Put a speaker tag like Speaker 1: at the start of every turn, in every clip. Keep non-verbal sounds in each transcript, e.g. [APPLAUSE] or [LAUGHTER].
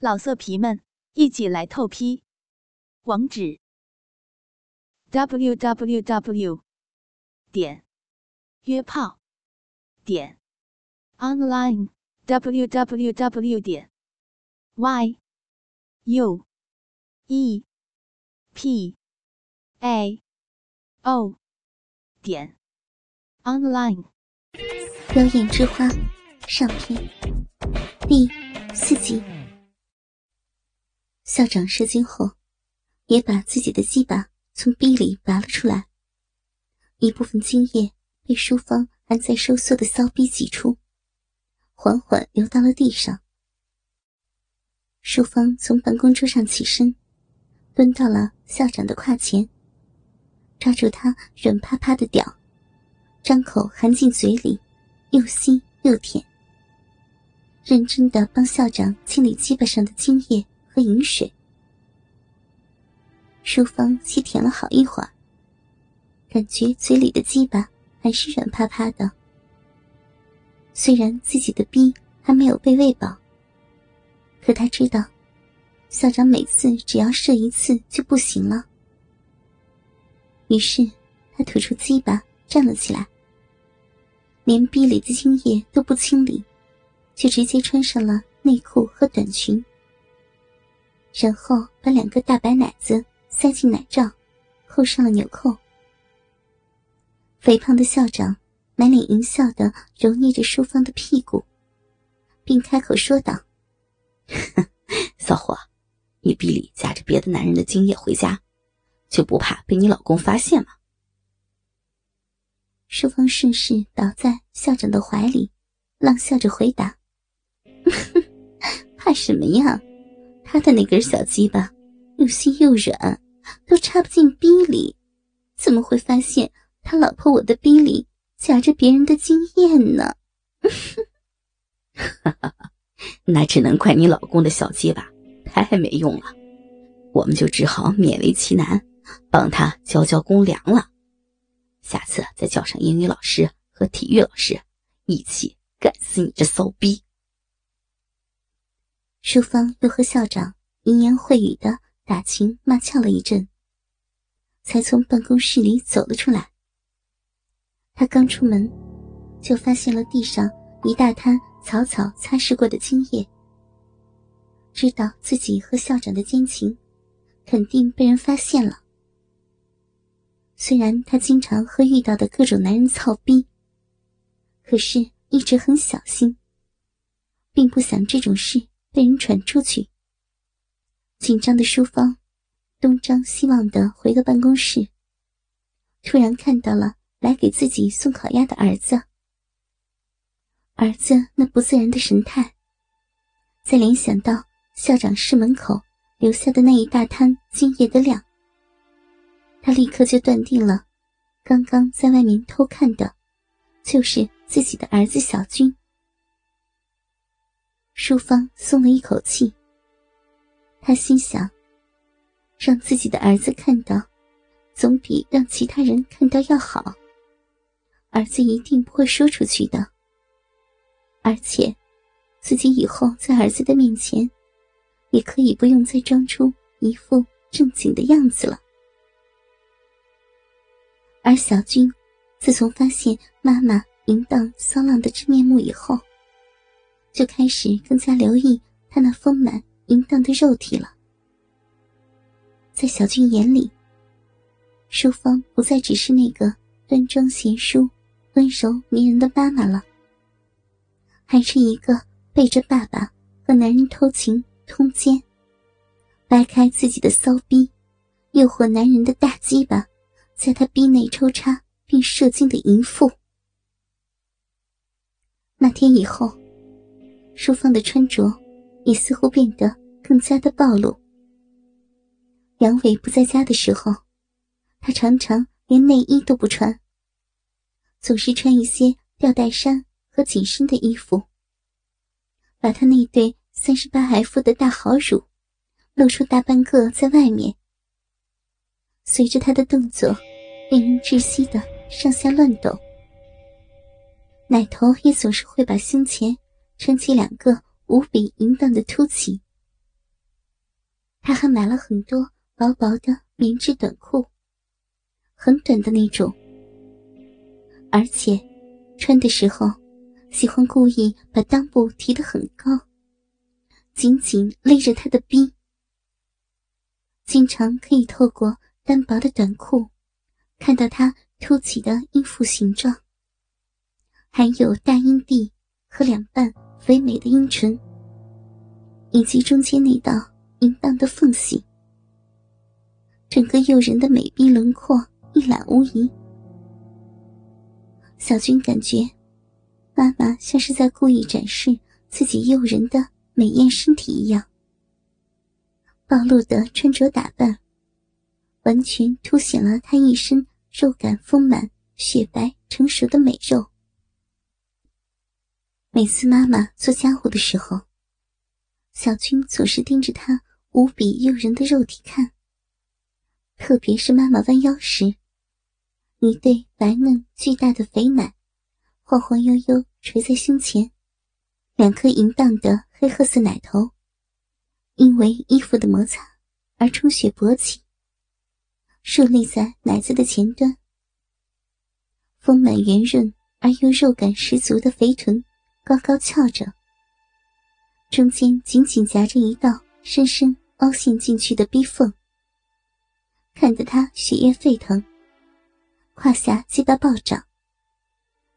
Speaker 1: 老色皮们，一起来透批！网址：w w w 点约炮点 online w w w 点 y u e p a o 点 online。
Speaker 2: 妖艳之花上篇第四集。校长射精后，也把自己的鸡巴从逼里拔了出来，一部分精液被淑芳还在收缩的骚逼挤出，缓缓流到了地上。淑芳从办公桌上起身，蹲到了校长的胯前，抓住他软趴趴的屌，张口含进嘴里，又吸又舔，认真的帮校长清理鸡巴上的精液。和饮水，淑芳吸舔了好一会儿，感觉嘴里的鸡巴还是软趴趴的。虽然自己的逼还没有被喂饱，可他知道，校长每次只要射一次就不行了。于是，他吐出鸡巴，站了起来，连逼里的精液都不清理，就直接穿上了内裤和短裙。然后把两个大白奶子塞进奶罩，扣上了纽扣。肥胖的校长满脸淫笑的揉捏着淑芳的屁股，并开口说道：“ [LAUGHS]
Speaker 3: 骚货，你逼里夹着别的男人的精液回家，就不怕被你老公发现吗？”
Speaker 2: 淑芳顺势倒在校长的怀里，浪笑着回答：“ [LAUGHS] 怕什么呀？”他的那根小鸡巴又细又软，都插不进逼里，怎么会发现他老婆我的逼里夹着别人的经验呢？[LAUGHS]
Speaker 3: 那只能怪你老公的小鸡巴太没用了，我们就只好勉为其难，帮他交交公粮了。下次再叫上英语老师和体育老师，一起干死你这骚逼！
Speaker 2: 淑芳又和校长淫言秽语的打情骂俏了一阵，才从办公室里走了出来。他刚出门，就发现了地上一大滩草草擦拭过的精液，知道自己和校长的奸情，肯定被人发现了。虽然他经常和遇到的各种男人操逼，可是一直很小心，并不想这种事。被人传出去，紧张的淑芳东张西望的回到办公室，突然看到了来给自己送烤鸭的儿子。儿子那不自然的神态，再联想到校长室门口留下的那一大滩精液的量，他立刻就断定了，刚刚在外面偷看的，就是自己的儿子小军。淑芳松了一口气。她心想：让自己的儿子看到，总比让其他人看到要好。儿子一定不会说出去的。而且，自己以后在儿子的面前，也可以不用再装出一副正经的样子了。而小军，自从发现妈妈淫荡骚浪的真面目以后，就开始更加留意他那丰满淫荡的肉体了。在小俊眼里，淑芳不再只是那个端庄贤淑、温柔迷人的妈妈了，还是一个背着爸爸和男人偷情通奸、掰开自己的骚逼，诱惑男人的大鸡巴，在他逼内抽插并射精的淫妇。那天以后。淑芳的穿着也似乎变得更加的暴露。杨伟不在家的时候，她常常连内衣都不穿，总是穿一些吊带衫和紧身的衣服，把她那对三十八 F 的大好乳露出大半个在外面。随着她的动作，令人窒息的上下乱抖，奶头也总是会把胸前。撑起两个无比淫荡的凸起，他还买了很多薄薄的棉质短裤，很短的那种，而且穿的时候喜欢故意把裆部提得很高，紧紧勒着他的逼，经常可以透过单薄的短裤看到他凸起的阴腹形状，还有大阴蒂和两半肥美的阴唇。以及中间那道淫荡的缝隙，整个诱人的美臂轮廓一览无遗。小军感觉，妈妈像是在故意展示自己诱人的美艳身体一样。暴露的穿着打扮，完全凸显了她一身肉感丰满、雪白成熟的美肉。每次妈妈做家务的时候。小军总是盯着她无比诱人的肉体看，特别是妈妈弯腰时，一对白嫩巨大的肥奶晃晃悠悠垂在胸前，两颗淫荡的黑褐色奶头因为衣服的摩擦而充血勃起，竖立在奶子的前端，丰满圆润而又肉感十足的肥臀高高翘着。中间紧紧夹着一道深深凹陷进去的逼缝，看得他血液沸腾，胯下鸡巴暴涨，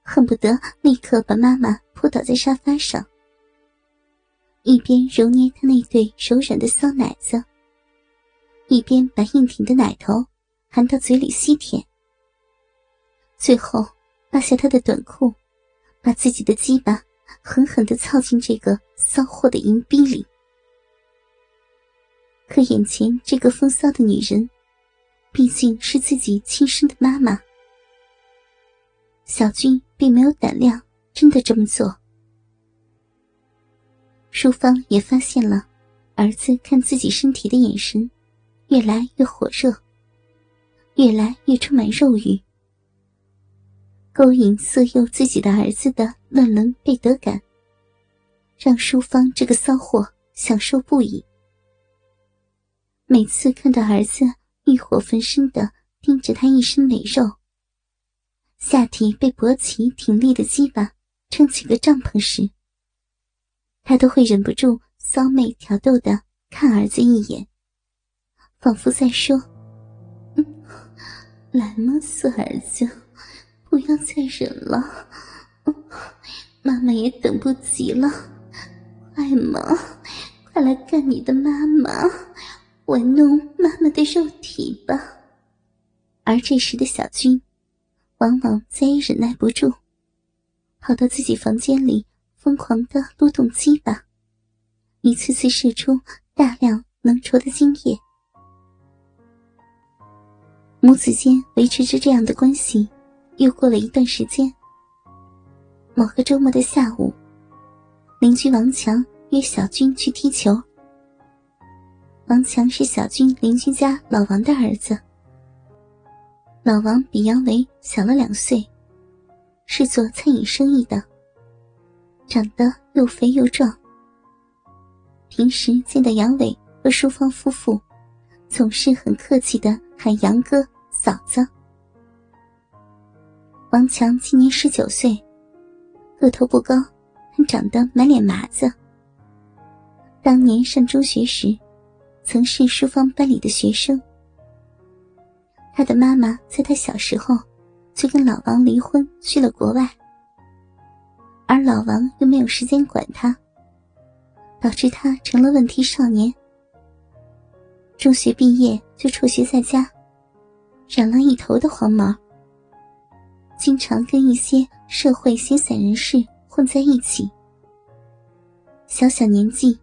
Speaker 2: 恨不得立刻把妈妈扑倒在沙发上，一边揉捏他那对柔软的骚奶子，一边把硬挺的奶头含到嘴里吸舔，最后扒下他的短裤，把自己的鸡巴。狠狠的操进这个骚货的淫逼里，可眼前这个风骚的女人，毕竟是自己亲生的妈妈。小军并没有胆量真的这么做。淑芳也发现了儿子看自己身体的眼神，越来越火热，越来越充满肉欲。勾引色诱自己的儿子的乱伦被得感，让淑芳这个骚货享受不已。每次看到儿子欲火焚身的盯着他一身美肉，下体被勃起挺立的鸡巴撑起个帐篷时，他都会忍不住骚媚挑逗的看儿子一眼，仿佛在说：“来吗，死儿子。”不要再忍了，妈妈也等不及了，快嘛，快来干你的妈妈，玩弄妈妈的肉体吧。而这时的小军，往往再也忍耐不住，跑到自己房间里疯狂的撸动鸡巴，一次次射出大量浓稠的精液。母子间维持着这样的关系。又过了一段时间，某个周末的下午，邻居王强约小军去踢球。王强是小军邻居家老王的儿子。老王比杨伟小了两岁，是做餐饮生意的，长得又肥又壮。平时见到杨伟和淑芳夫妇，总是很客气的喊杨哥、嫂子。王强今年十九岁，个头不高，还长得满脸麻子。当年上中学时，曾是淑芳班里的学生。他的妈妈在他小时候就跟老王离婚，去了国外，而老王又没有时间管他，导致他成了问题少年。中学毕业就辍学在家，染了一头的黄毛。经常跟一些社会闲散人士混在一起，小小年纪，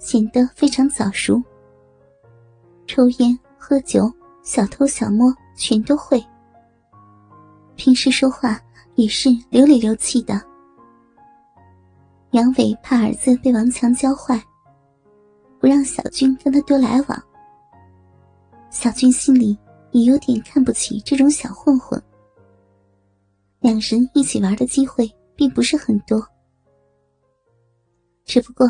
Speaker 2: 显得非常早熟。抽烟、喝酒、小偷小摸全都会。平时说话也是流里流气的。杨伟怕儿子被王强教坏，不让小军跟他多来往。小军心里也有点看不起这种小混混。两人一起玩的机会并不是很多，只不过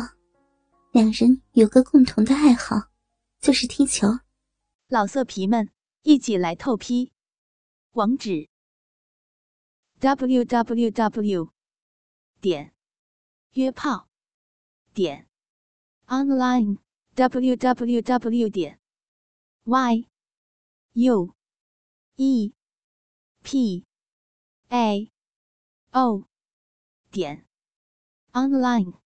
Speaker 2: 两人有个共同的爱好，就是踢球。
Speaker 1: 老色皮们，一起来透批！网址：w w w 点约炮点 online w w w 点 y u e p a. O. 点。Online。